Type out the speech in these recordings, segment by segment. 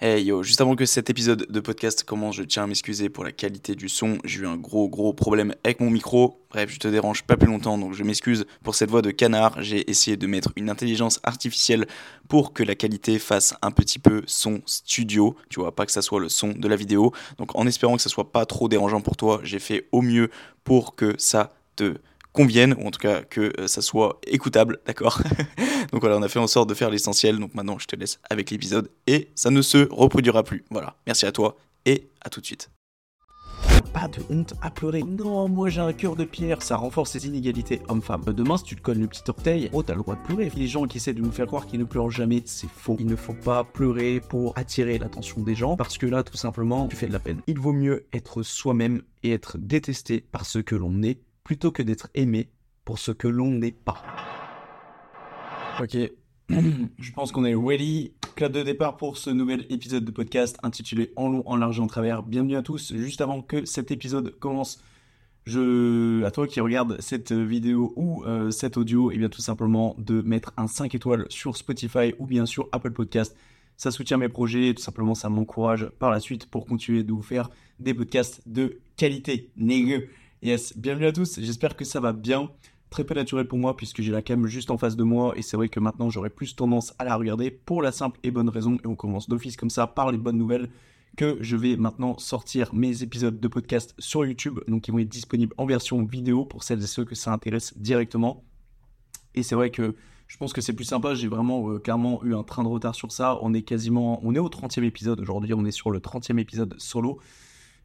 Hey yo, juste avant que cet épisode de podcast commence, je tiens à m'excuser pour la qualité du son. J'ai eu un gros gros problème avec mon micro. Bref, je te dérange pas plus longtemps, donc je m'excuse pour cette voix de canard. J'ai essayé de mettre une intelligence artificielle pour que la qualité fasse un petit peu son studio. Tu vois, pas que ça soit le son de la vidéo. Donc en espérant que ça soit pas trop dérangeant pour toi, j'ai fait au mieux pour que ça te convienne, ou en tout cas que euh, ça soit écoutable, d'accord Donc voilà, on a fait en sorte de faire l'essentiel, donc maintenant je te laisse avec l'épisode, et ça ne se reproduira plus. Voilà, merci à toi, et à tout de suite. Pas de honte à pleurer. Non, moi j'ai un cœur de pierre, ça renforce les inégalités hommes-femmes. Demain, si tu te colles le petit orteil, oh, t'as le droit de pleurer. Les gens qui essaient de nous faire croire qu'ils ne pleurent jamais, c'est faux. Il ne faut pas pleurer pour attirer l'attention des gens, parce que là, tout simplement, tu fais de la peine. Il vaut mieux être soi-même et être détesté par ce que l'on est plutôt que d'être aimé pour ce que l'on n'est pas. Ok, je pense qu'on est ready. Clap de départ pour ce nouvel épisode de podcast intitulé En long, en large et en travers. Bienvenue à tous. Juste avant que cet épisode commence, je, à toi qui regarde cette vidéo ou euh, cet audio, et eh bien tout simplement de mettre un 5 étoiles sur Spotify ou bien sur Apple Podcast. Ça soutient mes projets, tout simplement ça m'encourage par la suite pour continuer de vous faire des podcasts de qualité. Négueux. Yes, bienvenue à tous, j'espère que ça va bien. Très peu naturel pour moi puisque j'ai la cam juste en face de moi et c'est vrai que maintenant j'aurais plus tendance à la regarder pour la simple et bonne raison et on commence d'office comme ça par les bonnes nouvelles que je vais maintenant sortir mes épisodes de podcast sur YouTube donc ils vont être disponibles en version vidéo pour celles et ceux que ça intéresse directement. Et c'est vrai que je pense que c'est plus sympa, j'ai vraiment euh, clairement eu un train de retard sur ça. On est quasiment on est au 30e épisode aujourd'hui, on est sur le 30e épisode solo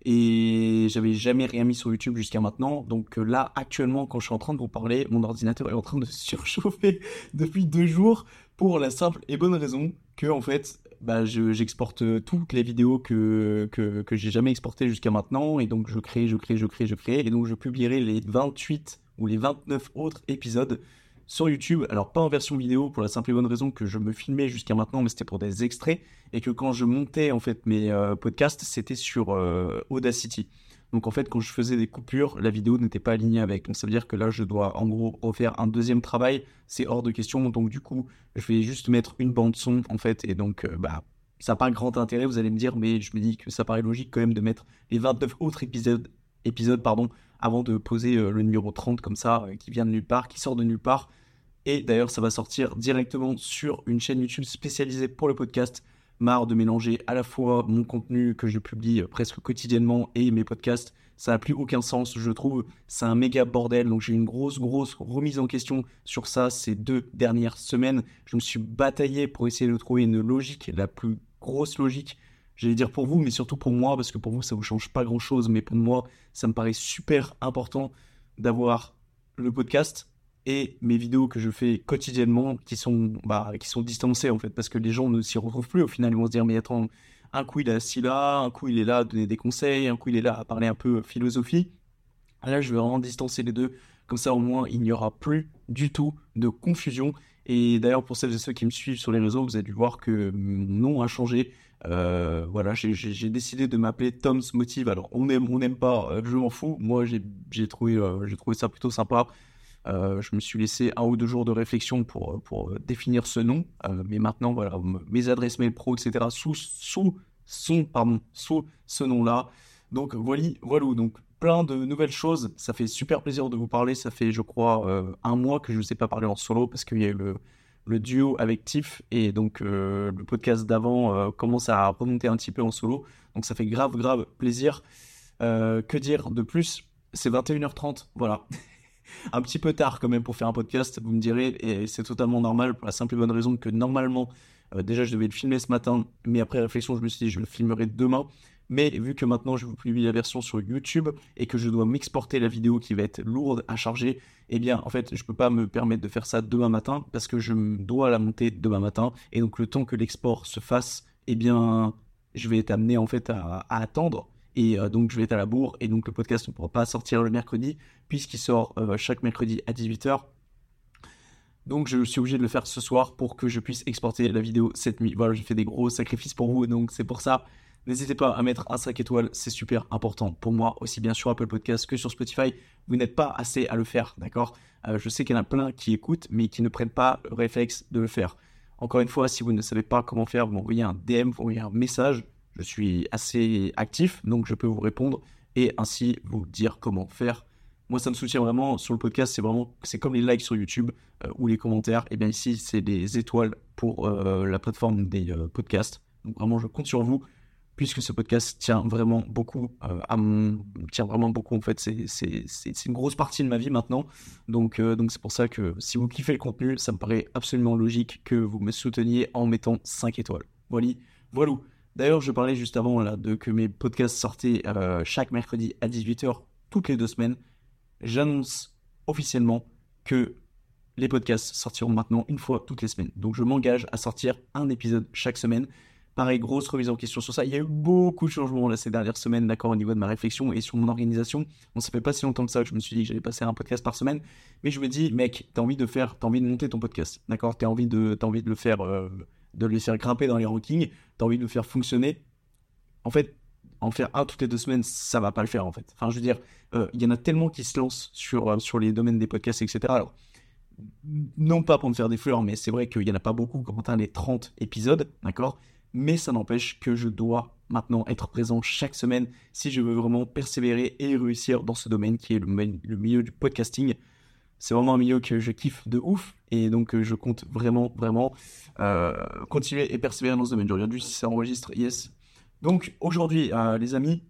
et j'avais jamais rien mis sur YouTube jusqu'à maintenant. Donc euh, là, actuellement, quand je suis en train de vous parler, mon ordinateur est en train de surchauffer depuis deux jours pour la simple et bonne raison que en fait, bah, j'exporte toutes les vidéos que, que, que j'ai jamais exportées jusqu'à maintenant et donc je crée, je crée, je crée, je crée et donc je publierai les 28 ou les 29 autres épisodes sur YouTube. Alors pas en version vidéo pour la simple et bonne raison que je me filmais jusqu'à maintenant, mais c'était pour des extraits et que quand je montais en fait mes euh, podcasts, c'était sur euh, Audacity. Donc en fait, quand je faisais des coupures, la vidéo n'était pas alignée avec. Donc ça veut dire que là, je dois en gros refaire un deuxième travail. C'est hors de question. Donc du coup, je vais juste mettre une bande son en fait. Et donc, euh, bah, ça n'a pas grand intérêt, vous allez me dire, mais je me dis que ça paraît logique quand même de mettre les 29 autres épisodes, épisodes pardon, avant de poser le numéro 30 comme ça, qui vient de nulle part, qui sort de nulle part. Et d'ailleurs, ça va sortir directement sur une chaîne YouTube spécialisée pour le podcast. Marre de mélanger à la fois mon contenu que je publie presque quotidiennement et mes podcasts. Ça n'a plus aucun sens, je trouve. C'est un méga bordel. Donc j'ai une grosse, grosse remise en question sur ça ces deux dernières semaines. Je me suis bataillé pour essayer de trouver une logique, la plus grosse logique. J'allais dire pour vous, mais surtout pour moi, parce que pour vous, ça vous change pas grand chose. Mais pour moi, ça me paraît super important d'avoir le podcast et mes vidéos que je fais quotidiennement qui sont, bah, qui sont distancées en fait, parce que les gens ne s'y retrouvent plus au final. Ils vont se dire, mais attends, un coup il est assis là, un coup il est là à donner des conseils, un coup il est là à parler un peu philosophie. Là, je vais vraiment distancer les deux. Comme ça, au moins, il n'y aura plus du tout de confusion. Et d'ailleurs, pour celles et ceux qui me suivent sur les réseaux, vous avez dû voir que mon nom a changé. Euh, voilà, j'ai décidé de m'appeler Tom's Motive. Alors, on aime, on n'aime pas, euh, je m'en fous. Moi, j'ai trouvé, euh, trouvé ça plutôt sympa. Je me suis laissé un ou deux jours de réflexion pour, définir ce nom. Mais maintenant, voilà, mes adresses mail pro, etc., sous, sous, ce nom-là. Donc, voilà, voilà. Donc, plein de nouvelles choses. Ça fait super plaisir de vous parler. Ça fait, je crois, un mois que je ne sais pas parler en solo parce qu'il y a eu le, le duo avec Tiff et donc le podcast d'avant commence à remonter un petit peu en solo. Donc, ça fait grave, grave plaisir. que dire de plus? C'est 21h30. Voilà. un petit peu tard quand même pour faire un podcast, vous me direz, et c'est totalement normal pour la simple et bonne raison que normalement, euh, déjà je devais le filmer ce matin, mais après réflexion, je me suis dit je le filmerai demain. Mais vu que maintenant je vous publie la version sur YouTube et que je dois m'exporter la vidéo qui va être lourde à charger, eh bien en fait je peux pas me permettre de faire ça demain matin parce que je dois la monter demain matin et donc le temps que l'export se fasse, eh bien je vais être amené en fait à attendre Et donc, je vais être à la bourre. Et donc, le podcast ne pourra pas sortir le mercredi, puisqu'il sort chaque mercredi à 18h. Donc je suis obligé de le faire ce soir pour que je puisse exporter la vidéo cette nuit. Voilà, j'ai fait des gros sacrifices pour vous, donc c'est pour ça. N'hésitez pas à mettre un 5 étoiles, c'est super important pour moi, aussi bien sur Apple Podcast que sur Spotify. Vous n'êtes pas assez à le faire, d'accord? Euh, Je sais qu'il y en a plein qui écoutent, mais qui ne prennent pas le réflexe de le faire. Encore une fois, si vous ne savez pas comment faire, vous m'envoyez un DM, vous m'envoyez un message. Je suis assez actif, donc je peux vous répondre et ainsi vous dire comment faire moi, ça me soutient vraiment sur le podcast. C'est vraiment, c'est comme les likes sur YouTube euh, ou les commentaires. Et bien ici, c'est des étoiles pour euh, la plateforme des podcasts. Donc vraiment, je compte sur vous puisque ce podcast tient vraiment beaucoup à mon, tient vraiment beaucoup en fait. C'est, une grosse partie de ma vie maintenant. Donc, donc c'est pour ça que si vous kiffez le contenu, ça me paraît absolument logique que vous me souteniez en mettant 5 étoiles. Voilà, voilà. D'ailleurs, je parlais juste avant là de que mes podcasts sortaient chaque mercredi à 18h toutes les deux semaines j'annonce officiellement que les podcasts sortiront maintenant une fois toutes les semaines. Donc je m'engage à sortir un épisode chaque semaine. Pareil, grosse remise en question sur ça. Il y a eu beaucoup de changements là, ces dernières semaines, d'accord, au niveau de ma réflexion et sur mon organisation. Bon, ça fait pas si longtemps que ça je me suis dit que j'allais passer un podcast par semaine. Mais je me dis, mec, t'as envie de faire, t'as envie de monter ton podcast, d'accord? T'as envie de, as envie de le faire, euh, de le faire grimper dans les rankings, t'as envie de le faire fonctionner. En fait, en faire un toutes les deux semaines, ça va pas le faire en fait. Enfin, je veux dire, euh, il y en a tellement qui se lancent sur, euh, sur les domaines des podcasts, etc. Alors, non pas pour me faire des fleurs, mais c'est vrai qu'il y en a pas beaucoup quand on les 30 épisodes, d'accord? Mais ça n'empêche que je dois maintenant être présent chaque semaine si je veux vraiment persévérer et réussir dans ce domaine qui est le, milieu du podcasting. C'est vraiment un milieu que je kiffe de ouf et donc euh, je compte vraiment, vraiment continuer et persévérer dans ce domaine. Je regarde si ça enregistre. Yes, donc aujourd'hui, euh, les amis,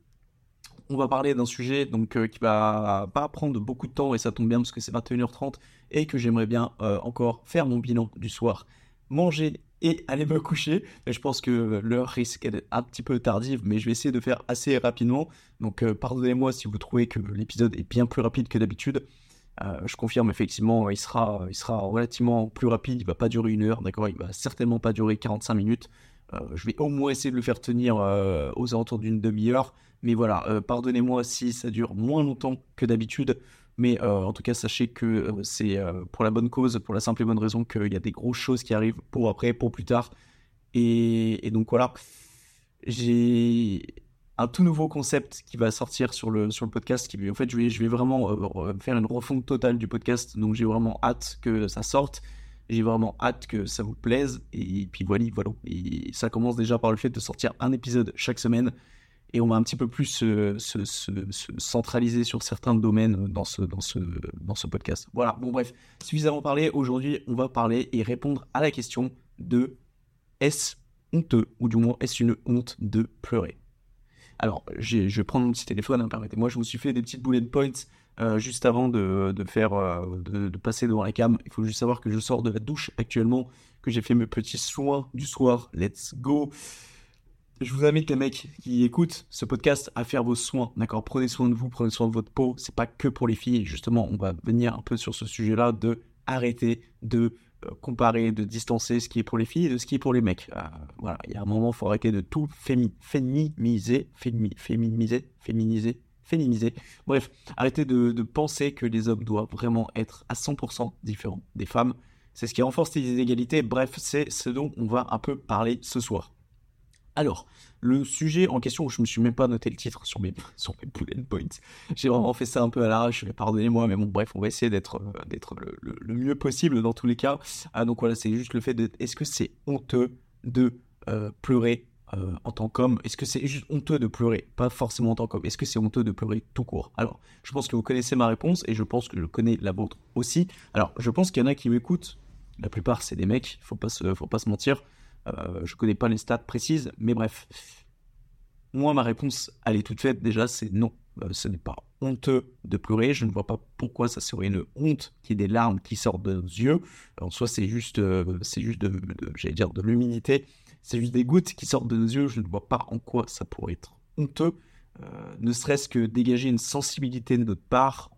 on va parler d'un sujet donc euh, qui va pas prendre beaucoup de temps et ça tombe bien parce que c'est 21h30 et que j'aimerais bien euh, encore faire mon bilan du soir, manger et aller me coucher. je pense que l'heure risque d'être un petit peu tardive, mais je vais essayer de faire assez rapidement. Donc pardonnez-moi si vous trouvez que l'épisode est bien plus rapide que d'habitude. je confirme effectivement, il sera, il sera relativement plus rapide. Il va pas durer une heure, d'accord? Il va certainement pas durer 45 minutes. Euh, je vais au moins essayer de le faire tenir euh, aux alentours d'une demi-heure. Mais voilà, euh, pardonnez-moi si ça dure moins longtemps que d'habitude. Mais en tout cas, sachez que c'est pour la bonne cause, pour la simple et bonne raison qu'il y a des grosses choses qui arrivent pour après, pour plus tard. Et, donc voilà, j'ai un tout nouveau concept qui va sortir sur le, sur le podcast. En fait, je vais, je vais vraiment faire une refonte totale du podcast. Donc j'ai vraiment hâte que ça sorte. J'ai vraiment hâte que ça vous plaise. Et puis voilà, voilà. Et ça commence déjà par le fait de sortir un épisode chaque semaine. Et on va un petit peu plus se, centraliser sur certains domaines dans ce, dans, ce, dans ce podcast. Voilà, bon bref, suffisamment parlé. Aujourd'hui, on va parler et répondre à la question de est-ce honteux, ou du moins est-ce une honte de pleurer? Alors, je vais prendre mon petit téléphone, hein, permettez-moi, je vous suis fait des petites bullet points euh, juste avant de, faire, euh, de, passer devant la cam, il faut juste savoir que je sors de la douche actuellement, que j'ai fait mes petits soins du soir. Let's go. Je vous invite les mecs qui écoutent ce podcast à faire vos soins, d'accord? Prenez soin de vous, prenez soin de votre peau. C'est pas que pour les filles. Justement, on va venir un peu sur ce sujet-là de arrêter de euh, comparer, de distancer ce qui est pour les filles et de ce qui est pour les mecs. voilà, il y a un moment, il faut arrêter de tout féminiser, féminiser, féminiser, féminiser. Bref, arrêtez de, penser que les hommes doivent vraiment être à 100% différents des femmes. C'est ce qui renforce les inégalités. Bref, c'est ce dont on va un peu parler ce soir. Alors, le sujet en question, je ne me suis même pas noté le titre sur mes, sur mes bullet points. J'ai vraiment fait ça un peu à l'arrache, pardonnez-moi, mais bon, bref, on va essayer d'être euh, d'être le, mieux possible dans tous les cas. Ah, donc voilà, c'est juste le fait de, est-ce que c'est honteux de euh, pleurer euh, en tant qu'homme? Est-ce que c'est juste honteux de pleurer? Pas forcément en tant qu'homme. Est-ce que c'est honteux de pleurer tout court? Alors, je pense que vous connaissez ma réponse et je pense que je connais la vôtre aussi. Alors, je pense qu'il y en a qui m'écoutent. La plupart, c'est des mecs, faut pas se, faut pas se mentir. Euh, je connais pas les stats précises, mais bref. Moi, ma réponse, elle est toute faite. Déjà, c'est non. Euh, ce n'est pas honteux de pleurer. Je ne vois pas pourquoi ça serait une honte qu'il y ait des larmes qui sortent de nos yeux. En soi, c'est juste, euh, juste de j'allais dire, de l'humilité c'est juste des gouttes qui sortent de nos yeux. Je ne vois pas en quoi ça pourrait être honteux. Ne serait-ce que dégager une sensibilité de notre part.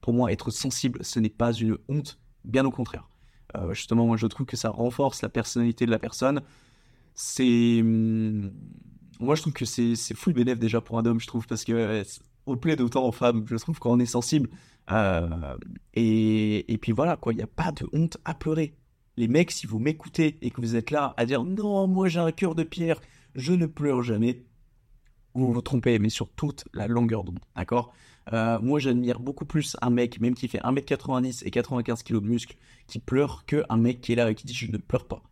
pour moi, être sensible, ce n'est pas une honte, bien au contraire. Euh, justement, moi, je trouve que ça renforce la personnalité de la personne. C'est, hum, moi, je trouve que c'est full bénéf déjà pour un homme, je trouve, parce que au plaît d'autant en femmes, je trouve qu'on est sensible. et, et puis voilà, quoi, il n'y a pas de honte à pleurer. Les mecs, si vous m'écoutez et que vous êtes là à dire non, moi j'ai un cœur de pierre, je ne pleure jamais, vous vous trompez, mais sur toute la longueur d'onde, d'accord? Euh, Moi j'admire beaucoup plus un mec, même qui fait 1m90 et 95 kg de muscle, qui pleure que un mec qui est là et qui dit je ne pleure pas.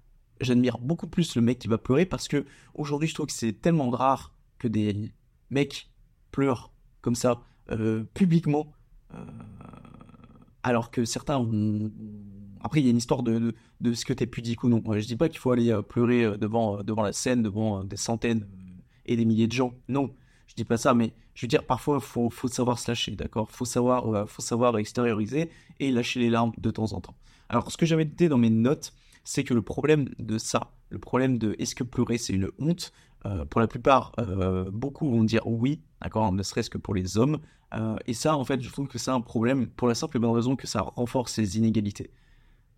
J'admire beaucoup plus le mec qui va pleurer parce que aujourd'hui je trouve que c'est tellement rare que des mecs pleurent comme ça euh, publiquement, euh, alors que certains ont après, il y a une histoire de, de, ce que tu es pudique ou non. Je dis pas qu'il faut aller pleurer devant, devant la scène, devant des centaines et des milliers de gens. Non, je dis pas ça, mais je veux dire, parfois, faut, faut, savoir se lâcher, d'accord? Faut savoir, faut savoir extérioriser et lâcher les larmes de temps en temps. Alors, ce que j'avais noté dans mes notes, c'est que le problème de ça, le problème de est-ce que pleurer c'est une honte, pour la plupart, beaucoup vont dire oui, d'accord, ne serait-ce que pour les hommes. et ça, en fait, je trouve que c'est un problème pour la simple et bonne raison que ça renforce les inégalités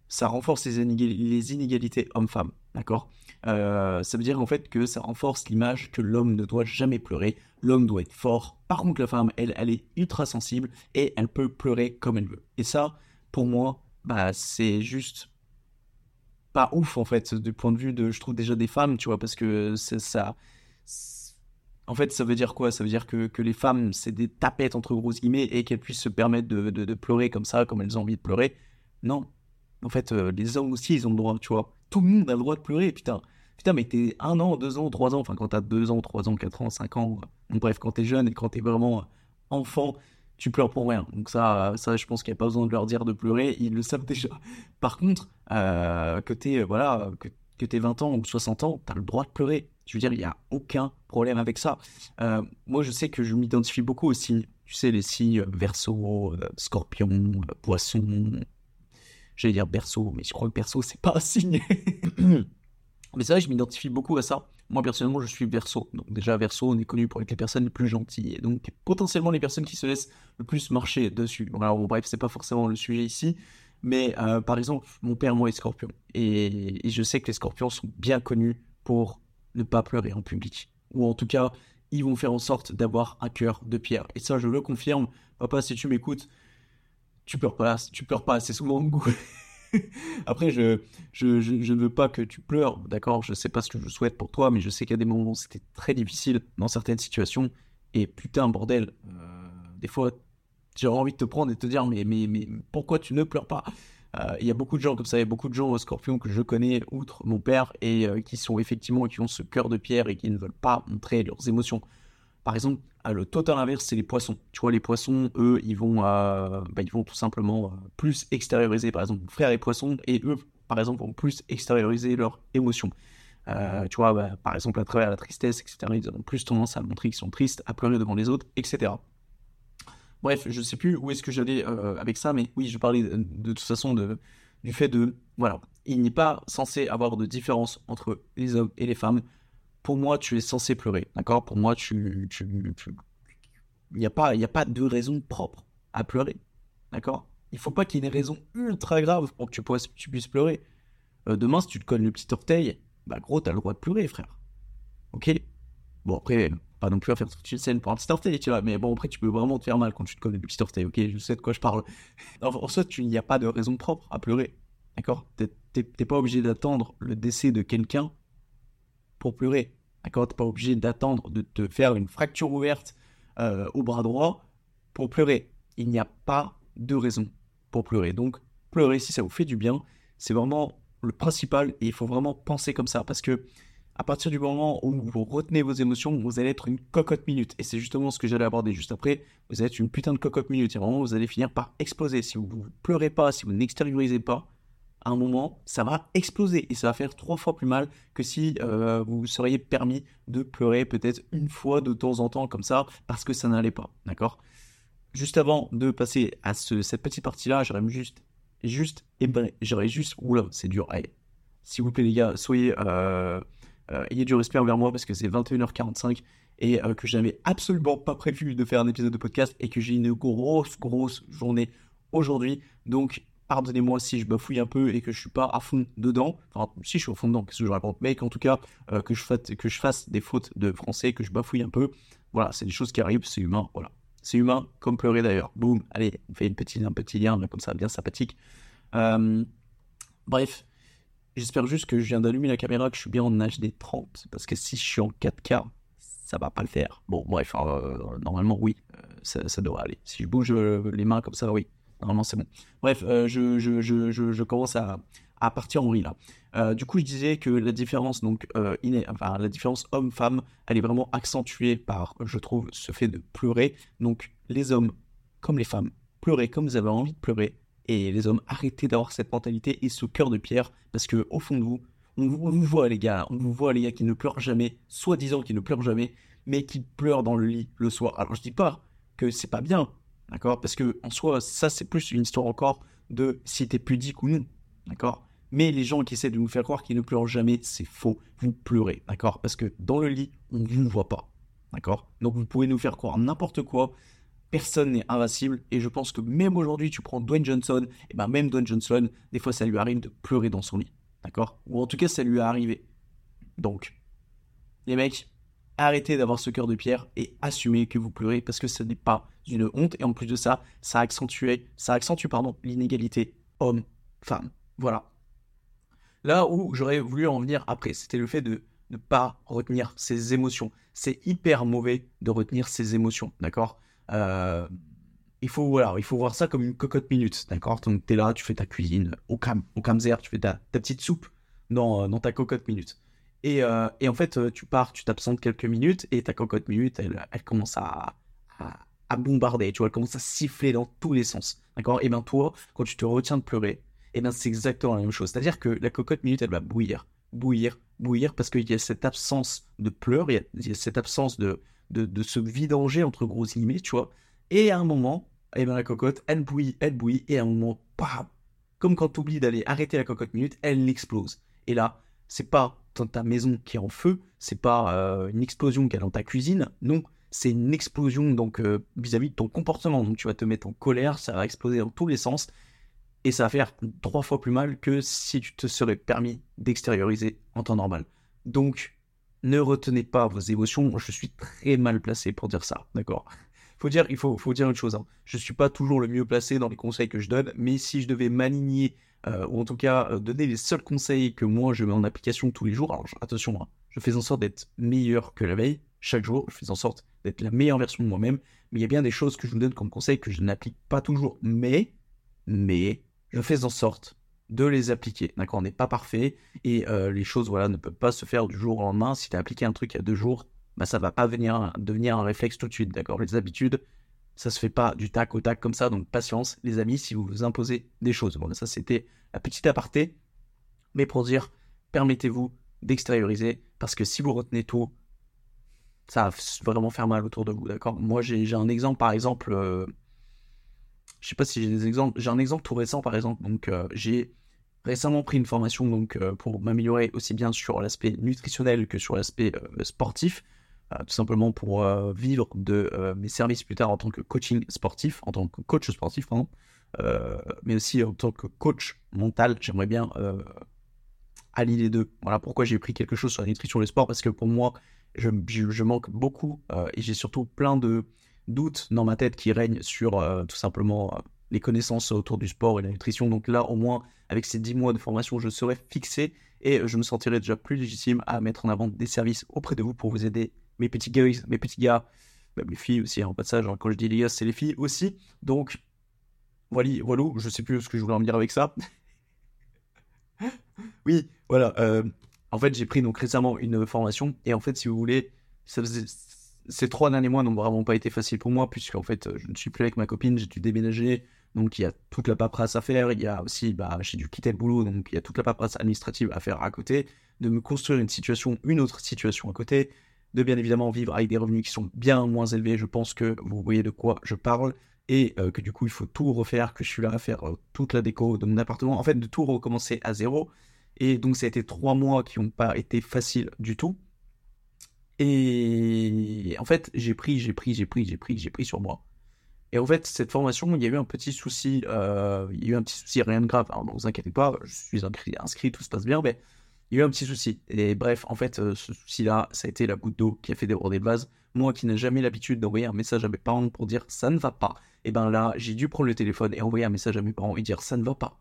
ça renforce les, inégalités hommes-femmes, d'accord? Euh, Ça veut dire en fait que ça renforce l'image que l'homme ne doit jamais pleurer, l'homme doit être fort. Par contre, la femme, elle, elle est ultra sensible et elle peut pleurer comme elle veut. Et ça, pour moi, bah, c'est juste pas ouf en fait, du point de vue de, je trouve déjà des femmes, tu vois, parce que ça. En fait, ça veut dire quoi? Ça veut dire que, que les femmes, c'est des tapettes entre grosses guillemets et qu'elles puissent se permettre de pleurer comme ça, comme elles ont envie de pleurer. Non, en fait, euh, les hommes aussi, ils ont le droit, tu vois. Tout le monde a le droit de pleurer, putain. Putain, mais t'es un an, deux ans, trois ans, enfin, quand t'as deux ans, trois ans, quatre ans, cinq ans, euh, bref, quand t'es jeune et quand t'es vraiment enfant, tu pleures pour rien. Donc ça, ça je pense qu'il n'y a pas besoin de leur dire de pleurer, ils le savent déjà. Par contre, euh, que t'es, voilà, que, que t'es 20 ans ou 60 ans, t'as le droit de pleurer. Je veux dire, il n'y a aucun problème avec ça. moi, je sais que je m'identifie beaucoup aussi. Tu sais, les signes verso, scorpion, poisson, J'allais dire berceau, mais je crois que berceau, c'est pas un signe. mais c'est vrai, je m'identifie beaucoup à ça. Moi, personnellement, je suis verso. Donc, déjà, verso, on est connu pour être les personnes les plus gentilles. Et donc, potentiellement, les personnes qui se laissent le plus marcher dessus. Alors, bref, c'est pas forcément le sujet ici. Mais euh, par exemple, mon père, moi, est scorpion. Et, je sais que les scorpions sont bien connus pour ne pas pleurer en public. Ou en tout cas, ils vont faire en sorte d'avoir un cœur de pierre. Et ça, je le confirme. Papa, si tu m'écoutes, tu pleures pas, tu pleures pas assez souvent. Après, je, je, je, ne veux pas que tu pleures, d'accord? Je sais pas ce que je souhaite pour toi, mais je sais qu'il y a des moments où c'était très difficile dans certaines situations. Et putain, bordel, euh, des fois, j'ai envie de te prendre et de te dire, mais, mais, mais pourquoi tu ne pleures pas? Euh, Il y a beaucoup de gens comme ça, il y a beaucoup de gens au scorpion que je connais, outre mon père, et euh, qui sont effectivement, qui ont ce cœur de pierre et qui ne veulent pas montrer leurs émotions. Par exemple, le total inverse, c'est les poissons. Tu vois, les poissons, eux, ils vont, euh, bah, ils vont tout simplement euh, plus extérioriser, par exemple, frères et poissons, et eux, par exemple, vont plus extérioriser leurs émotions. Euh, tu vois, bah, par exemple, à travers la tristesse, etc., ils ont plus tendance à montrer qu'ils sont tristes, à pleurer devant les autres, etc. Bref, je sais plus où est-ce que j'allais avec ça, mais oui, je parlais de, toute façon du fait de, voilà, il n'est pas censé avoir de différence entre les hommes et les femmes pour moi, tu es censé pleurer, d'accord? Pour moi, tu, il n'y a pas, il a pas de raison propre à pleurer, d'accord? Il faut pas qu'il y ait une raison ultra grave pour que tu puisses, tu puisses pleurer. Euh, demain, si tu te cognes le petit orteil, bah gros, t'as le droit de pleurer, frère. Ok? Bon après, pas non plus à faire toute une scène pour un petit orteil, tu vois, mais bon après, tu peux vraiment te faire mal quand tu te cognes le petit orteil, ok? Je sais de quoi je parle. en soi, il n'y a pas de raison propre à pleurer, d'accord? T'es pas obligé d'attendre le décès de quelqu'un pour pleurer. D'accord T'es pas obligé d'attendre de te faire une fracture ouverte euh, au bras droit pour pleurer. Il n'y a pas de raison pour pleurer. Donc, pleurer si ça vous fait du bien, c'est vraiment le principal et il faut vraiment penser comme ça parce que à partir du moment où vous retenez vos émotions, vous allez être une cocotte minute. Et c'est justement ce que j'allais aborder juste après. Vous allez être une putain de cocotte minute. Et vraiment, vous allez finir par exploser. Si vous ne pleurez pas, si vous n'extériorisez pas, à un moment, ça va exploser et ça va faire trois fois plus mal que si euh, vous seriez permis de pleurer peut-être une fois de temps en temps comme ça parce que ça n'allait pas, d'accord? Juste avant de passer à cette petite partie-là, j'aurais juste, juste, j'aurais juste, oula, c'est dur, allez, s'il vous plaît les gars, soyez, euh, euh, ayez du respect envers moi parce que c'est 21h45 et que j'avais absolument pas prévu de faire un épisode de podcast et que j'ai une grosse, grosse journée aujourd'hui, donc pardonnez-moi si je bafouille un peu et que je suis pas à fond dedans. Enfin, si je suis au fond dedans, qu'est-ce que je raconte? Mais qu'en tout cas, euh, que, je fasse, que je fasse des fautes de français, que je bafouille un peu. Voilà, c'est des choses qui arrivent, c'est humain. Voilà. C'est humain, comme pleurer d'ailleurs. Boum, allez, on fait une petite, un petit lien comme ça, bien sympathique. Euh, bref, j'espère juste que je viens d'allumer la caméra, que je suis bien en HD 30, parce que si je suis en 4K, ça va pas le faire. Bon, bref, euh, normalement, oui, ça, ça, devrait aller. Si je bouge les mains comme ça, oui, Normalement, c'est bon. Bref, euh, je, je, je, je, commence à, à partir en riz là. Euh, du coup, je disais que la différence, donc, euh, enfin, la différence homme-femme, elle est vraiment accentuée par, je trouve, ce fait de pleurer. Donc, les hommes, comme les femmes, pleurez comme vous avez envie de pleurer. Et les hommes, arrêtez d'avoir cette mentalité et ce cœur de pierre, parce que au fond de vous, on vous, on vous voit les gars, on vous voit les gars qui ne pleurent jamais, soi-disant qui ne pleurent jamais, mais qui pleurent dans le lit le soir. Alors, je dis pas que c'est pas bien, D'accord? Parce que en soi, ça, c'est plus une histoire encore de si t'es pudique ou non. D'accord? Mais les gens qui essaient de nous faire croire qu'ils ne pleurent jamais, c'est faux. Vous pleurez. D'accord? Parce que dans le lit, on ne vous voit pas. D'accord? Donc vous pouvez nous faire croire n'importe quoi. Personne n'est invincible. Et je pense que même aujourd'hui, tu prends Dwayne Johnson, et ben même Dwayne Johnson, des fois, ça lui arrive de pleurer dans son lit. D'accord? Ou en tout cas, ça lui est arrivé. Donc, les mecs, arrêtez d'avoir ce cœur de pierre et assumez que vous pleurez parce que ce n'est pas une honte. Et en plus de ça, ça accentue, ça accentue pardon, l'inégalité homme-femme. Voilà. Là où j'aurais voulu en venir après, c'était le fait de ne pas retenir ses émotions. C'est hyper mauvais de retenir ses émotions, d'accord? Euh, il faut voilà, il faut voir ça comme une cocotte minute, d'accord? Donc t'es là, tu fais ta cuisine au cam, au camzer, tu fais ta, ta petite soupe dans, dans ta cocotte minute. Euh, et, en fait, euh, tu pars, tu t'absentes quelques minutes et ta cocotte minute, elle, commence à, bombarder, tu vois, elle commence à siffler dans tous les sens. D'accord? Et bien toi, quand tu te retiens de pleurer, et bien c'est exactement la même chose. C'est-à-dire que la cocotte minute, elle va bouillir, bouillir, bouillir, parce qu'il y a cette absence de pleurs, il y a, cette absence de, de, se vidanger, entre gros guillemets, tu vois. Et à un moment, et bien la cocotte, elle bouillit, elle bouillit, et à un moment, bam, comme quand tu oublies d'aller arrêter la cocotte minute, elle explose. Et là, c'est pas ta maison qui est en feu, c'est pas euh, une explosion qui est dans ta cuisine, non, c'est une explosion donc euh, vis-à-vis de ton comportement. Donc tu vas te mettre en colère, ça va exploser dans tous les sens et ça va faire trois fois plus mal que si tu te serais permis d'extérioriser en temps normal. Donc ne retenez pas vos émotions, je suis très mal placé pour dire ça, d'accord? Faut dire, il faut, faut dire une chose, hein. je suis pas toujours le mieux placé dans les conseils que je donne, mais si je devais m'aligner euh, ou en tout cas euh, donner les seuls conseils que moi je mets en application tous les jours. Alors attention, hein, je fais en sorte d'être meilleur que la veille chaque jour, je fais en sorte d'être la meilleure version de moi-même, mais il y a bien des choses que je vous donne comme conseils que je n'applique pas toujours, mais, mais, je fais en sorte de les appliquer. D'accord On n'est pas parfait et euh, les choses voilà, ne peuvent pas se faire du jour au lendemain. Si tu as appliqué un truc il y a deux jours, bah, ça va pas venir devenir un réflexe tout de suite. D'accord Les habitudes, ça se fait pas du tac au tac comme ça, donc patience, les amis, si vous vous imposez des choses. Bon, ça c'était un petit aparté, mais pour dire, permettez-vous d'extérioriser, parce que si vous retenez tout, ça va vraiment faire mal autour de vous, d'accord? Moi j'ai un exemple, par exemple, euh, je sais pas si j'ai des exemples, j'ai un exemple tout récent, par exemple, donc euh, j'ai récemment pris une formation donc euh, pour m'améliorer aussi bien sur l'aspect nutritionnel que sur l'aspect sportif. Euh, tout simplement pour euh, vivre de euh, mes services plus tard en tant que coaching sportif, en tant que coach sportif, pardon, mais aussi en tant que coach mental. J'aimerais bien allier les deux. Voilà pourquoi j'ai pris quelque chose sur la nutrition et le sport, parce que pour moi, je, je, manque beaucoup et j'ai surtout plein de doutes dans ma tête qui règnent sur tout simplement les connaissances autour du sport et la nutrition. Donc là, au moins, avec ces 10 mois de formation, je serai fixé et je me sentirai déjà plus légitime à mettre en avant des services auprès de vous pour vous aider mes petits gars, mes petits gars, filles aussi, en passage, hein, quand je dis les gars, c'est les filles aussi. Donc, voilà, voilà, je sais plus ce que je voulais en dire avec ça. oui, voilà. Euh, en fait, j'ai pris donc récemment une formation, et en fait, si vous voulez, ces trois derniers mois n'ont vraiment pas été faciles pour moi, puisque en fait, je ne suis plus avec ma copine, j'ai dû déménager, donc il y a toute la paperasse à faire, il y a aussi, bah, j'ai dû quitter le boulot, donc il y a toute la paperasse administrative à faire à côté, de me construire une situation, une autre situation à côté, de bien évidemment vivre avec des revenus qui sont bien moins élevés. Je pense que vous voyez de quoi je parle et euh, que du coup il faut tout refaire, que je suis là à faire euh, toute la déco de mon appartement, en fait de tout recommencer à zéro. Et donc ça a été trois mois qui n'ont pas été faciles du tout. Et en fait j'ai pris, j'ai pris, j'ai pris, j'ai pris, j'ai pris sur moi. Et en fait, cette formation, il y a eu un petit souci, euh, il y a eu un petit souci, rien de grave, hein, ne vous inquiétez pas, je suis inscrit, tout se passe bien, mais il y a un petit souci. Et bref, en fait, euh, ce souci-là, ça a été la goutte d'eau qui a fait déborder le vase. Moi qui n'ai jamais l'habitude d'envoyer un message à mes parents pour dire ça ne va pas, et ben là, j'ai dû prendre le téléphone et envoyer un message à mes parents et dire ça ne va pas.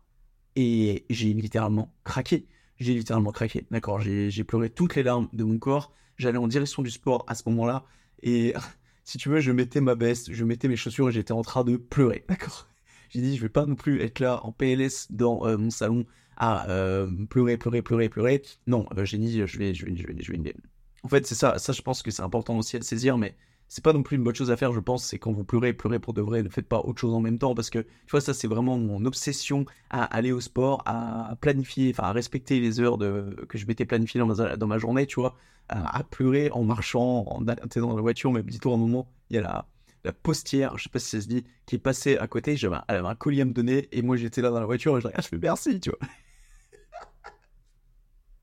Et j'ai littéralement craqué. J'ai littéralement craqué. D'accord, j'ai pleuré toutes les larmes de mon corps. J'allais en direction du sport à ce moment-là. Et si tu veux, je mettais ma veste, je mettais mes chaussures et j'étais en train de pleurer. D'accord J'ai dit, je vais pas non plus être là en PLS dans euh, mon salon à euh, pleurer, pleurer, pleurer, pleurer. Non, dit, je vais, je vais, je vais, je vais. En fait, c'est ça. Ça, je pense que c'est important aussi à saisir, mais c'est pas non plus une bonne chose à faire, je pense. C'est quand vous pleurez, pleurez pour de vrai, ne faites pas autre chose en même temps parce que, tu vois, ça, c'est vraiment mon obsession à aller au sport, à planifier, enfin, à respecter les heures de, que je m'étais planifié dans ma, dans ma journée, tu vois, à, pleurer en marchant, en étant dans la voiture, mais dis-toi, un moment, il y a la, la postière, je sais pas si ça se dit, qui est passée à côté. Elle avait un colis à me donner et moi, j'étais là dans la voiture et je regarde, je fais merci, tu vois.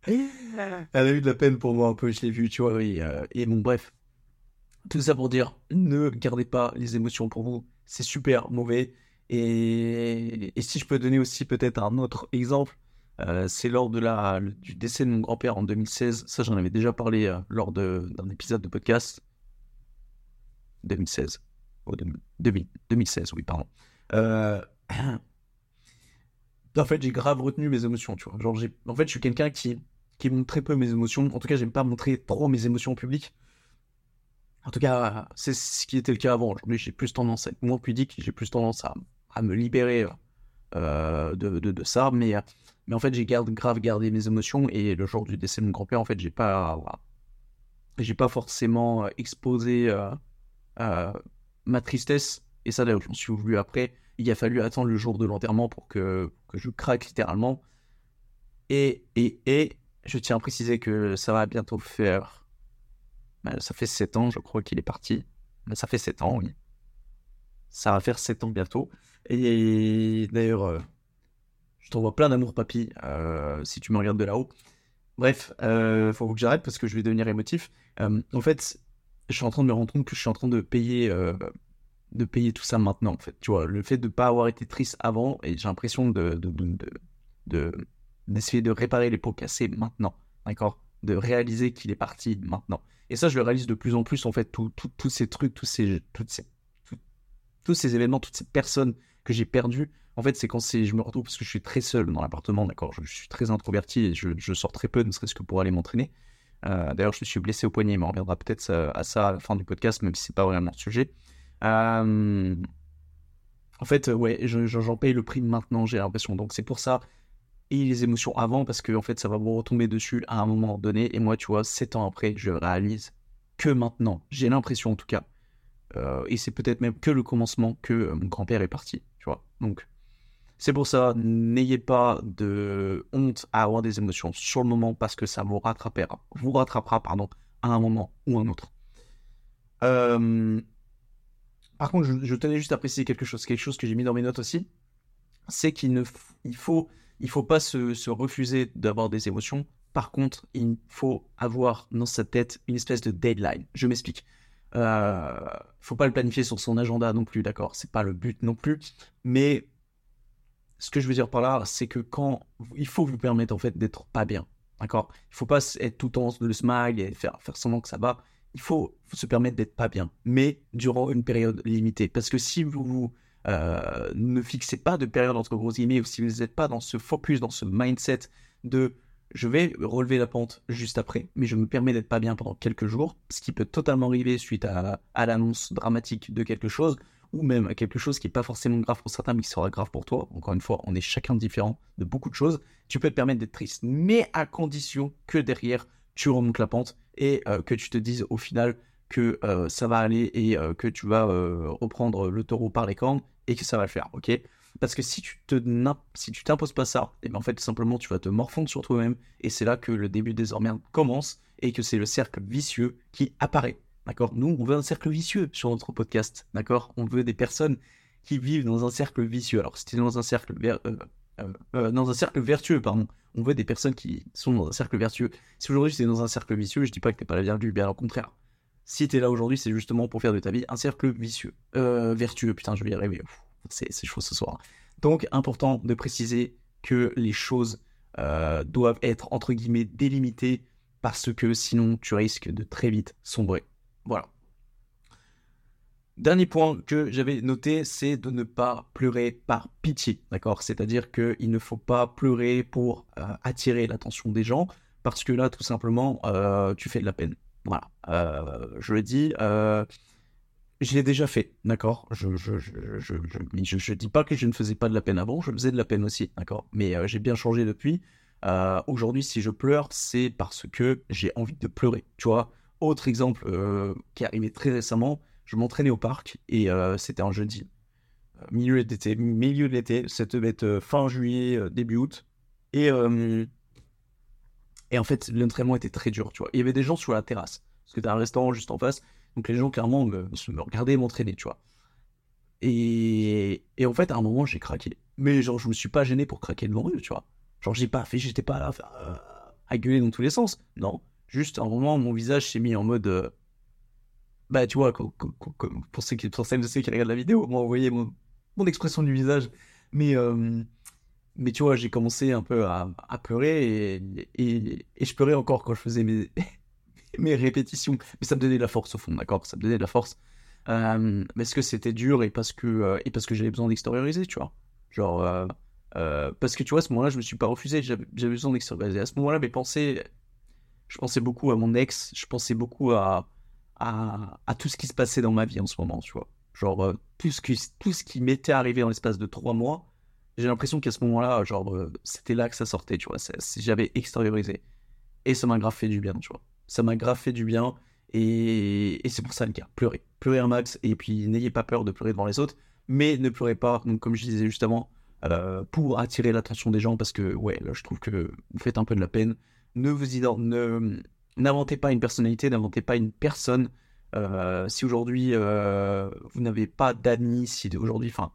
Elle a eu de la peine pour moi un peu, je l'ai vu, tu vois, oui. Euh, et bon, bref, tout ça pour dire, ne gardez pas les émotions pour vous, c'est super mauvais. Et, si je peux donner aussi peut-être un autre exemple, euh, c'est lors de la, du décès de mon grand-père en 2016. Ça, j'en avais déjà parlé euh, lors d'un épisode de podcast. 2016. 2016, oui, pardon. Euh, en fait, j'ai grave retenu mes émotions, tu vois. Genre, en fait, je suis quelqu'un qui, qui montre très peu mes émotions. En tout cas, j'aime pas montrer trop mes émotions au public. En tout cas, c'est ce qui était le cas avant. Aujourd'hui, j'ai plus tendance à être moins pudique, j'ai plus tendance à, à me libérer euh, de, de, ça. Mais, mais en fait, j'ai grave gardé mes émotions. Et le jour du décès de mon grand-père, en fait, j'ai pas, j'ai pas forcément exposé euh, ma tristesse. Et ça, d'ailleurs, je m'en suis voulu après. Il a fallu attendre le jour de l'enterrement pour que, que je craque littéralement. Et, et, et je tiens à préciser que ça va bientôt faire bah, ça fait 7 ans, je crois qu'il est parti. Bah, ça fait 7 ans, oui. Ça va faire 7 ans bientôt. Et d'ailleurs, euh, je t'envoie plein d'amour, papy, euh, si tu me regardes de là-haut. Bref, euh, faut que j'arrête parce que je vais devenir émotif. Euh, en fait, je suis en train de me rendre compte que je suis en train de payer, de payer tout ça maintenant. En fait, tu vois, le fait de ne pas avoir été triste avant, et j'ai l'impression de, de, de, d'essayer de réparer les pots cassés maintenant. D'accord? De réaliser qu'il est parti maintenant. Et ça, je le réalise de plus en plus, en fait, tous ces trucs, tous ces, toutes ces, tous ces événements, toutes ces personnes que j'ai perdues. En fait, c'est quand je me retrouve parce que je suis très seul dans l'appartement, d'accord? Je, suis très introverti et je, sors très peu, ne serait-ce que pour aller m'entraîner. Euh, d'ailleurs, je suis blessé au poignet, mais on reviendra peut-être à ça à la fin du podcast, même si c'est pas vraiment le sujet. Euh, en fait, ouais, j'en paye le prix maintenant, j'ai l'impression. Donc c'est pour ça, et les émotions avant parce que en fait ça va vous retomber dessus à un moment donné. Et moi tu vois sept ans après je réalise que maintenant j'ai l'impression en tout cas. Euh, et c'est peut-être même que le commencement que euh, mon grand-père est parti tu vois. Donc c'est pour ça n'ayez pas de honte à avoir des émotions sur le moment parce que ça vous rattrapera vous rattrapera pardon à un moment ou un autre par contre je, tenais juste à préciser quelque chose quelque chose que j'ai mis dans mes notes aussi c'est qu'il ne il faut il faut pas se, refuser d'avoir des émotions. Par contre, il faut avoir dans sa tête une espèce de deadline. Je m'explique. Euh, faut pas le planifier sur son agenda non plus, d'accord C'est pas le but non plus. Mais ce que je veux dire par là, c'est que quand il faut vous permettre en fait d'être pas bien, d'accord Il faut pas être tout le temps le smile et faire faire semblant que ça va. Il faut, se permettre d'être pas bien, mais durant une période limitée. Parce que si vous euh, ne fixez pas de période entre gros guillemets, ou si vous n'êtes pas dans ce focus, dans ce mindset de je vais relever la pente juste après, mais je me permets d'être pas bien pendant quelques jours, ce qui peut totalement arriver suite à, l'annonce dramatique de quelque chose, ou même à quelque chose qui n'est pas forcément grave pour certains, mais qui sera grave pour toi. Encore une fois, on est chacun différent de beaucoup de choses. Tu peux te permettre d'être triste, mais à condition que derrière, tu remontes la pente et euh, que tu te dises au final que euh, ça va aller et que tu vas reprendre le taureau par les cornes et que ça va le faire, ok? Parce que si tu te si tu t'imposes pas ça, et eh bien en fait simplement tu vas te morfondre sur toi-même et c'est là que le début des emmerdes commence et que c'est le cercle vicieux qui apparaît. D'accord? Nous, on veut un cercle vicieux sur notre podcast. D'accord? On veut des personnes qui vivent dans un cercle vicieux. Alors, si tu es dans un cercle euh, euh, euh, dans un cercle vertueux, pardon. On veut des personnes qui sont dans un cercle vertueux. Si aujourd'hui tu es dans un cercle vicieux, je dis pas que t'es pas la bienvenue, bien au contraire. si t'es là aujourd'hui, c'est justement pour faire de ta vie un cercle vicieux. Euh, vertueux, putain, je vais y arriver. C'est chaud ce soir. Donc, important de préciser que les choses euh, doivent être, entre guillemets, délimitées parce que sinon, tu risques de très vite sombrer. Voilà. Dernier point que j'avais noté, c'est de ne pas pleurer par pitié, d'accord? C'est-à-dire qu'il ne faut pas pleurer pour euh, attirer l'attention des gens, parce que là, tout simplement, euh, tu fais de la peine. Voilà, euh, je le dis, je l'ai déjà fait, d'accord? Je je, je, je, dis pas que je ne faisais pas de la peine avant, je faisais de la peine aussi, d'accord? Mais j'ai bien changé depuis. Aujourd'hui, si je pleure, c'est parce que j'ai envie de pleurer, tu vois? Autre exemple qui est arrivé très récemment, je m'entraînais au parc et euh, c'était un jeudi. Euh, milieu d'été, milieu de l'été, ça devait être euh, fin juillet, début août. Et, et en fait, l'entraînement était très dur, tu vois. Il y avait des gens sur la terrasse, parce que t'as un restaurant juste en face. Donc les gens, clairement, me, regardaient m'entraîner, tu vois. Et, et, en fait, à un moment, j'ai craqué. Mais genre, je me suis pas gêné pour craquer devant eux, tu vois. Genre, j'ai pas fait, j'étais pas là à, gueuler dans tous les sens. Non. Juste, à un moment, mon visage s'est mis en mode bah tu vois, pour ceux qui, pour celles de ceux qui regardent la vidéo, moi, vous voyez mon, expression du visage. Mais, euh, mais tu vois, j'ai commencé un peu à, pleurer et, et, et, je pleurais encore quand je faisais mes, mes répétitions. Mais ça me donnait de la force au fond, d'accord? Ça me donnait de la force. Euh, parce que c'était dur et parce que, euh, et parce que j'avais besoin d'extérioriser, tu vois? Genre, euh, parce que tu vois, à ce moment-là, je me suis pas refusé, j'avais besoin d'extérioriser. À ce moment-là, mes pensées, je pensais beaucoup à mon ex, je pensais beaucoup à à, tout ce qui se passait dans ma vie en ce moment, tu vois. Genre, euh, tout ce qui, tout ce qui m'était arrivé en l'espace de trois mois, j'ai l'impression qu'à ce moment-là, genre, euh, c'était là que ça sortait, tu vois. J'avais extériorisé. Et ça m'a grave fait du bien, tu vois. Ça m'a grave fait du bien. Et, c'est pour ça le cas. Pleurez. Pleurez un max. Et puis, n'ayez pas peur de pleurer devant les autres. Mais ne pleurez pas, comme je disais juste avant, euh, pour attirer l'attention des gens. Parce que, ouais, là, je trouve que vous faites un peu de la peine. Ne vous ne, N'inventez pas une personnalité, n'inventez pas une personne. Euh, si aujourd'hui euh, vous n'avez pas d'amis, si aujourd'hui, enfin,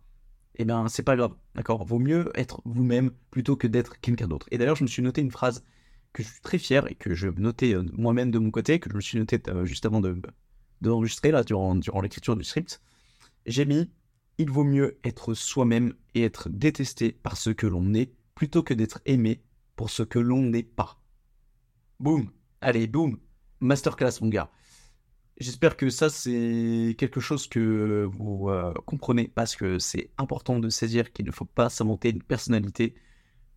eh bien, c'est pas grave, d'accord? Vaut mieux être vous-même plutôt que d'être quelqu'un d'autre. Et d'ailleurs, je me suis noté une phrase que je suis très fier et que je notais euh, moi-même de mon côté, que je me suis noté juste avant de d'enregistrer là durant, durant l'écriture du script. J'ai mis il vaut mieux être soi-même et être détesté par ce que l'on est plutôt que d'être aimé pour ce que l'on n'est pas. Boum Allez, boum, masterclass, mon gars. J'espère que ça, c'est quelque chose que vous euh, comprenez parce que c'est important de saisir qu'il ne faut pas s'inventer une personnalité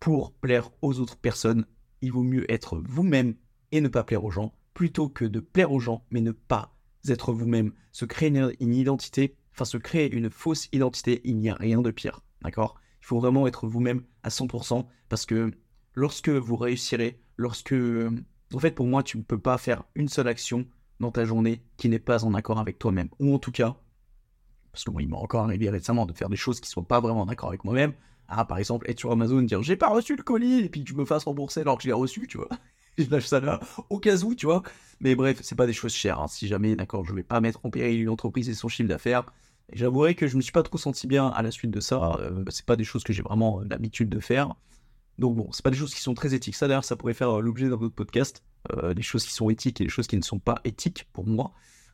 pour plaire aux autres personnes. Il vaut mieux être vous-même et ne pas plaire aux gens plutôt que de plaire aux gens mais ne pas être vous-même. Se créer une, identité, enfin se créer une fausse identité, il n'y a rien de pire. D'accord? Il faut vraiment être vous-même à 100% parce que lorsque vous réussirez, lorsque en fait, pour moi, tu ne peux pas faire une seule action dans ta journée qui n'est pas en accord avec toi-même. Ou en tout cas, parce que moi, il m'a encore arrivé récemment de faire des choses qui ne sont pas vraiment en accord avec moi-même. Ah, par exemple, être sur Amazon, dire j'ai pas reçu le colis, et puis tu me fasses rembourser alors que je l'ai reçu, tu vois. je lâche ça là, au cas où, tu vois. Mais bref, c'est pas des choses chères. Hein. Si jamais, d'accord, je vais pas mettre en péril une entreprise et son chiffre d'affaires. J'avouerai que je me suis pas trop senti bien à la suite de ça. Euh, c'est pas des choses que j'ai vraiment euh, l'habitude de faire. Donc bon, c'est pas des choses qui sont très éthiques. Ça d'ailleurs, ça pourrait faire euh, l'objet d'un autre podcast. Euh, des choses qui sont éthiques et des choses qui ne sont pas éthiques pour moi.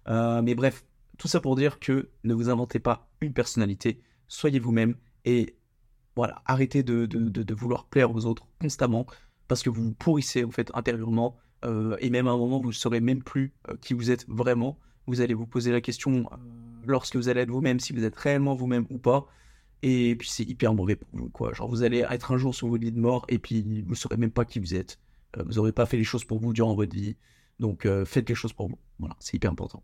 Euh, mais bref, tout ça pour dire que ne vous inventez pas une personnalité, soyez vous-même et voilà, arrêtez de, vouloir plaire aux autres constamment parce que vous vous pourrissez en fait intérieurement et même à un moment vous ne saurez même plus qui vous êtes vraiment. Vous allez vous poser la question lorsque vous allez être vous-même si vous êtes réellement vous-même ou pas. Et puis c'est hyper mauvais pour vous, quoi. Genre vous allez être un jour sur votre lit de mort et puis vous ne saurez même pas qui vous êtes. Euh, vous n'aurez pas fait les choses pour vous durant votre vie. Donc euh, faites quelque chose pour vous. Voilà, c'est hyper important.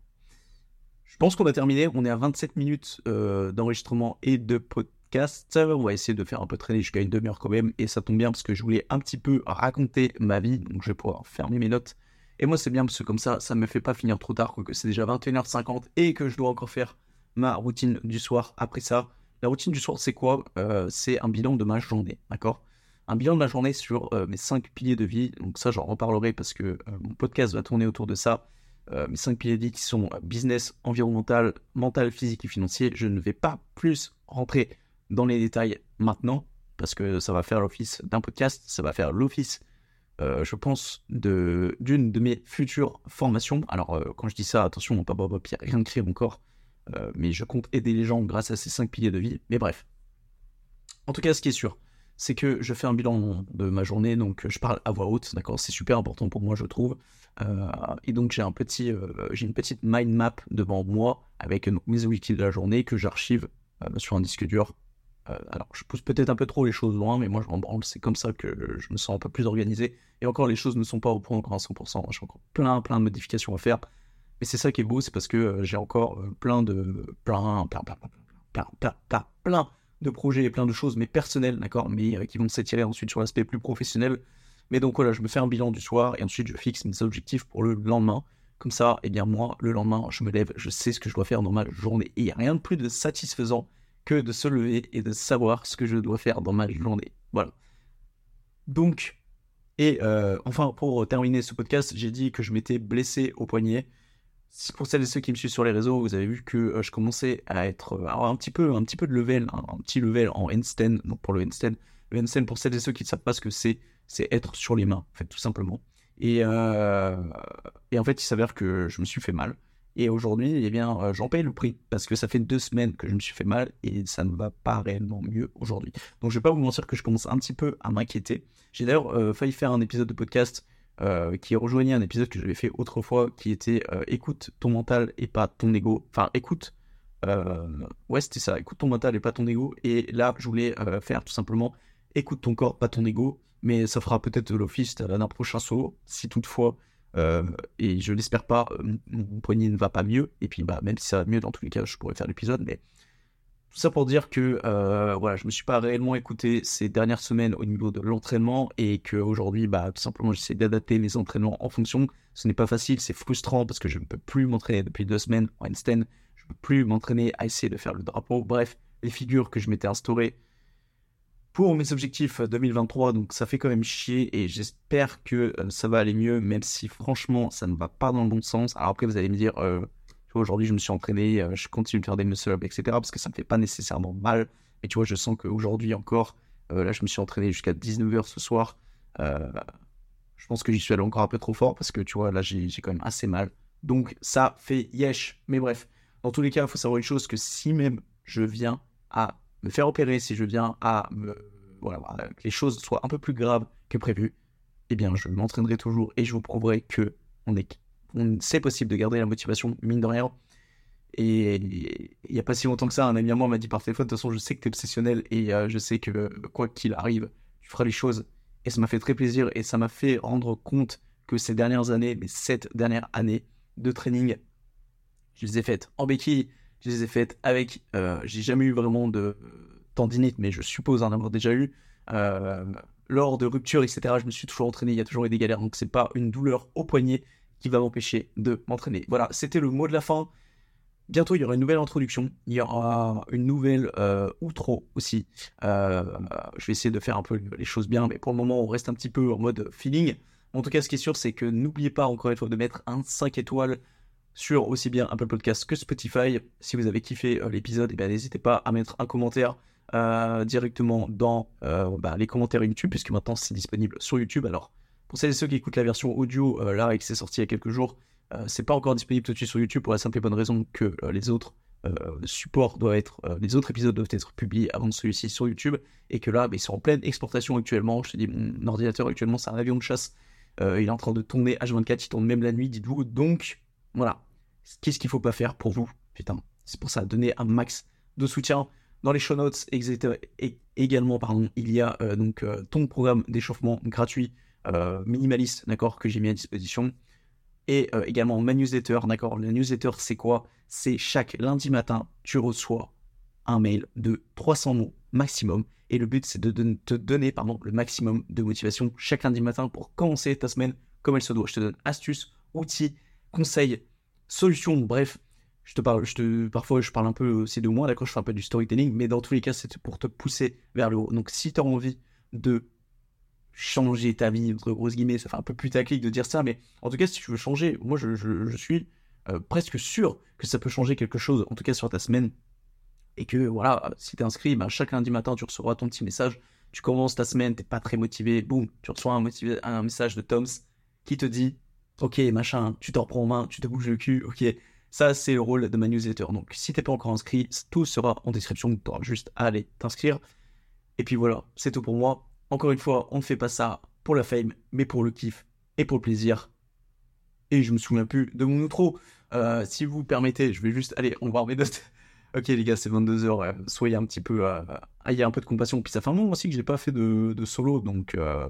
Je pense qu'on a terminé. On est à 27 minutes euh, d'enregistrement et de podcast. On va essayer de faire un peu traîner jusqu'à une demi-heure quand même. Et ça tombe bien parce que je voulais un petit peu raconter ma vie. Donc je vais pouvoir fermer mes notes. Et moi c'est bien parce que comme ça, ça me fait pas finir trop tard. que c'est déjà 21h50 et que je dois encore faire ma routine du soir après ça. La routine du soir, c'est quoi? Euh, C'est un bilan de ma journée, d'accord? Un bilan de ma journée sur euh, mes cinq piliers de vie. Donc ça, j'en reparlerai parce que euh, mon podcast va tourner autour de ça. mes cinq piliers de vie qui sont business, environnemental, mental, physique et financier. Je ne vais pas plus rentrer dans les détails maintenant parce que ça va faire l'office d'un podcast, ça va faire l'office je pense, d'une de mes futures formations. Alors, quand je dis ça, attention, pas Bob Pierre, rien de créé encore, euh, mais je compte aider les gens grâce à ces cinq piliers de vie. Mais bref. En tout cas, ce qui est sûr, c'est que je fais un bilan de ma journée, donc je parle à voix haute, d'accord C'est super important pour moi, je trouve. et donc, j'ai un petit, une petite mind map devant moi avec mes objectifs de la journée que j'archive sur un disque dur euh, alors, je pousse peut-être un peu trop les choses loin, mais moi, je m'en branle. C'est comme ça que je me sens un peu plus organisé. Et encore, les choses ne sont pas au point encore à 100%. J'ai encore plein, plein de modifications à faire. Mais c'est ça qui est beau, c'est parce que euh, j'ai encore euh, plein de, plein, plein, plein, plein, plein, plein, plein de projets et plein de choses, mais personnelles, d'accord, mais qui vont s'étirer ensuite sur l'aspect plus professionnel. Mais donc voilà, je me fais un bilan du soir et ensuite je fixe mes objectifs pour le lendemain. Comme ça, eh bien moi, le lendemain, je me lève, je sais ce que je dois faire dans ma journée. Et il n'y a rien de plus de satisfaisant que de se lever et de savoir ce que je dois faire dans ma journée. Voilà. Donc, et euh, enfin, pour terminer ce podcast, j'ai dit que je m'étais blessé au poignet. Pour celles et ceux qui me suivent sur les réseaux, vous avez vu que euh, je commençais à être euh, un petit peu, un petit peu de level, un, petit level en handstand. Donc pour le handstand, le handstand pour celles et ceux qui ne savent pas ce que c'est, c'est être sur les mains, en fait, tout simplement. Et, et en fait, il s'avère que je me suis fait mal. Et aujourd'hui, eh bien, euh, j'en paye le prix parce que ça fait deux semaines que je me suis fait mal et ça ne va pas réellement mieux aujourd'hui. Donc, je vais pas vous mentir que je commence un petit peu à m'inquiéter. J'ai d'ailleurs euh, failli faire un épisode de podcast euh, qui rejoignait un épisode que j'avais fait autrefois qui était écoute ton mental et pas ton ego. Enfin, écoute. ouais, c'était ça. Écoute ton mental et pas ton ego. Et là, je voulais faire tout simplement écoute ton corps, pas ton ego. Mais ça fera peut-être l'office d'un prochain saut si toutefois euh, et je l'espère pas, euh, mon poignet ne va pas mieux. Et puis, bah, même si ça va mieux, dans tous les cas, je pourrais faire l'épisode. Mais tout ça pour dire que euh, voilà, je me suis pas réellement écouté ces dernières semaines au niveau de l'entraînement et qu'aujourd'hui, bah, tout simplement, j'essaie d'adapter mes entraînements en fonction. Ce n'est pas facile, c'est frustrant parce que je ne peux plus m'entraîner depuis deux semaines en handstand. Je ne peux plus m'entraîner à essayer de faire le drapeau. Bref, les figures que je m'étais instaurées pour mes objectifs 2023. Donc ça fait quand même chier et j'espère que euh, ça va aller mieux, même si franchement ça ne va pas dans le bon sens. Alors après vous allez me dire, euh, aujourd'hui je me suis entraîné, euh, je continue de faire des muscle-up, etc. Parce que ça ne me fait pas nécessairement mal. Mais tu vois, je sens qu'aujourd'hui encore, là je me suis entraîné jusqu'à 19h ce soir. je pense que j'y suis allé encore un peu trop fort parce que tu vois, là j'ai quand même assez mal. Donc ça fait yesh. Mais bref, dans tous les cas, il faut savoir une chose que si même je viens à me faire opérer, si je viens à me, voilà, que les choses soient un peu plus graves que prévu, eh bien, je m'entraînerai toujours et je vous prouverai que on est, c'est possible de garder la motivation, mine de rien. Et il n'y a pas si longtemps que ça, un ami à moi m'a dit par téléphone, de toute façon, je sais que tu es obsessionnel et euh, je sais que quoi qu'il arrive, tu feras les choses. Et ça m'a fait très plaisir et ça m'a fait rendre compte que ces dernières années, les sept dernières années de training, je les ai faites en béquille, je les ai faites avec. Euh, j'ai jamais eu vraiment de tendinite, mais je suppose en avoir déjà eu. Euh, lors de rupture, etc., je me suis toujours entraîné, il y a toujours eu des galères, donc c'est pas une douleur au poignet qui va m'empêcher de m'entraîner. Voilà, c'était le mot de la fin. Bientôt, il y aura une nouvelle introduction, il y aura une nouvelle euh, outro aussi. Euh, je vais essayer de faire un peu les choses bien, mais pour le moment, on reste un petit peu en mode feeling. En tout cas, ce qui est sûr, c'est que n'oubliez pas encore une fois de mettre un 5 étoiles sur aussi bien Apple Podcast que Spotify. Si vous avez kiffé euh, l'épisode, eh n'hésitez pas à mettre un commentaire directement dans bah, les commentaires YouTube, puisque maintenant c'est disponible sur YouTube. Alors, pour celles et ceux qui écoutent la version audio là et que c'est sorti il y a quelques jours, c'est pas encore disponible tout de suite sur YouTube pour la simple et bonne raison que les autres supports doivent être, les autres épisodes doivent être publiés avant celui-ci sur YouTube et que là, bah, ils sont en pleine exportation actuellement. Je te dis, mon ordinateur actuellement, c'est un avion de chasse. il est en train de tourner H24, il tourne même la nuit, dites-vous. Donc, voilà, Qu'est-ce qu'il faut pas faire pour vous? Putain, c'est pour ça, donner un max de soutien. Dans les show notes et également, pardon, il y a euh, donc euh, ton programme d'échauffement gratuit euh, minimaliste, d'accord, que j'ai mis à disposition. Et également ma newsletter, d'accord. La newsletter, c'est quoi? C'est chaque lundi matin, tu reçois un mail de 300 mots maximum. Et le but, c'est de te donner pardon, le maximum de motivation chaque lundi matin pour commencer ta semaine comme elle se doit. Je te donne astuces, outils, conseils, solution, bref, je te parle, je te, parfois je parle un peu aussi de moi, d'accord, je fais un peu du storytelling, mais dans tous les cas, c'est pour te pousser vers le haut. Donc si tu as envie de changer ta vie, entre grosses guillemets, ça fait un peu putaclic de dire ça, mais en tout cas, si tu veux changer, moi je, suis euh, presque sûr que ça peut changer quelque chose, en tout cas sur ta semaine, et que voilà, si tu es inscrit, ben, chaque lundi matin, tu recevras ton petit message tu commences ta semaine, t'es pas très motivé, boum, tu reçois un, un message de Toms qui te dit Ok, machin, tu te reprends en main, tu te bouges le cul, ok. Ça, c'est le rôle de ma newsletter. Donc, si t'es pas encore inscrit, tout sera en description. Tu auras juste à aller t'inscrire. Et puis voilà, c'est tout pour moi. Encore une fois, on ne fait pas ça pour la fame, mais pour le kiff et pour le plaisir. Et je me souviens plus de mon outro. Euh, si vous permettez, je vais juste aller, on va mes notes. ok les gars, c'est 22h, soyez un petit peu, euh, ayez un peu de compassion. Puis ça fait un moment aussi que j'ai pas fait de, solo, donc, euh,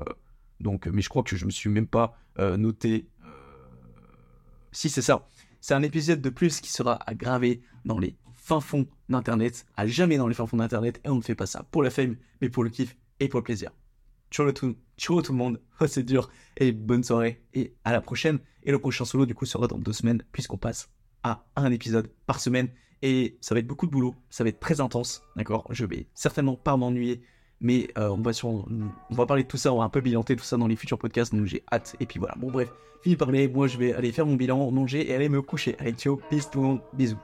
donc, mais je crois que je me suis même pas noté. Si c'est ça, c'est un épisode de plus qui sera gravé dans les fins fonds d'internet, à jamais dans les fins fonds d'internet, et on ne fait pas ça pour la fame, mais pour le kiff et pour le plaisir. Ciao tout, ciao tout le monde, oh, c'est dur, et bonne soirée, et à la prochaine. Et le prochain solo, du coup, sera dans deux semaines, puisqu'on passe à un épisode par semaine. Et ça va être beaucoup de boulot, ça va être très intense, d'accord? Je vais certainement pas m'ennuyer, mais euh, on, va sur, on va parler de tout ça, on va un peu bilanter tout ça dans les futurs podcasts, donc j'ai hâte. Et puis voilà, bon bref, fini de parler, moi je vais aller faire mon bilan, manger et aller me coucher. Allez, ciao, peace tout le monde, bisous.